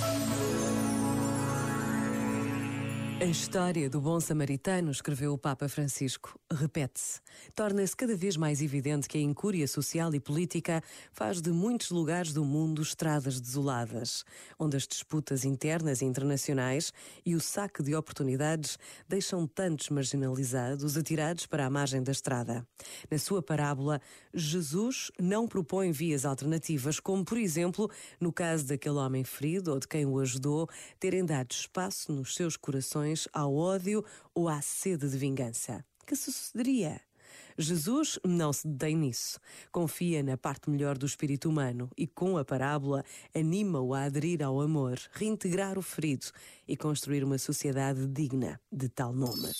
Thank you. A história do bom samaritano, escreveu o Papa Francisco, repete-se. Torna-se cada vez mais evidente que a incúria social e política faz de muitos lugares do mundo estradas desoladas, onde as disputas internas e internacionais e o saque de oportunidades deixam tantos marginalizados atirados para a margem da estrada. Na sua parábola, Jesus não propõe vias alternativas, como, por exemplo, no caso daquele homem ferido ou de quem o ajudou, terem dado espaço nos seus corações ao ódio ou à sede de vingança. Que sucederia? Jesus não se detém nisso. Confia na parte melhor do espírito humano e, com a parábola, anima-o a aderir ao amor, reintegrar o ferido e construir uma sociedade digna de tal nome.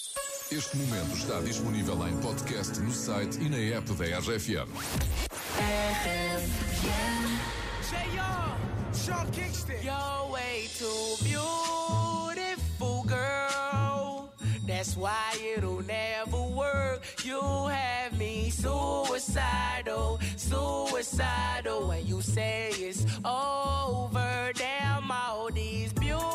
Este momento está disponível em podcast no site e na app da RFM. Sean Kingston. You're way too beautiful, That's why it'll never work. You have me suicidal, suicidal. When you say it's over, damn all these beautiful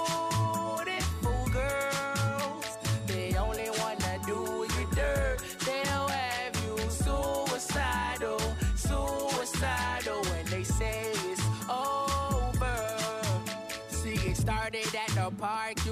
girls. They only wanna do you dirt. They'll have you suicidal, suicidal. When they say it's over. See, it started at the park,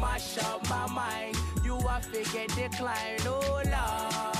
mash up my mind. You are figure decline, oh Lord.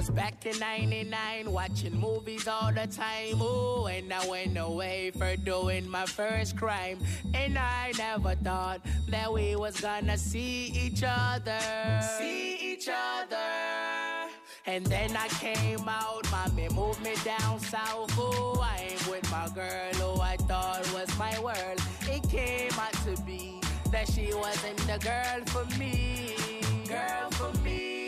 Was back in 99, watching movies all the time. Ooh, and I went away for doing my first crime. And I never thought that we was gonna see each other. See each other. And then I came out, mommy moved me down south. Oh, I ain't with my girl who I thought was my world. It came out to be that she wasn't the girl for me. Girl for me.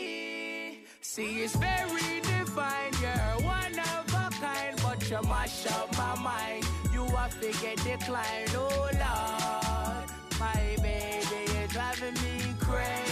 See, it's very divine. You're one of a kind, but you mash up my mind. You are figure decline, oh Lord. My baby is driving me crazy.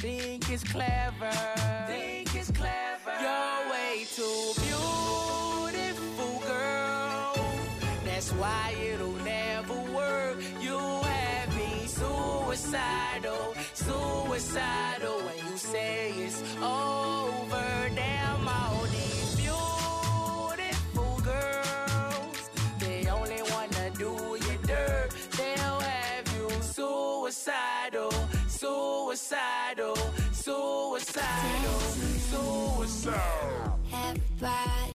think it's clever. Think it's clever. You're way too beautiful, girl. That's why it'll never work. You have me suicidal, suicidal when you say it's over. Damn, all these beautiful girls, they only wanna do you dirt. They'll have you suicidal, suicidal, Suicide. suicidal. Everybody.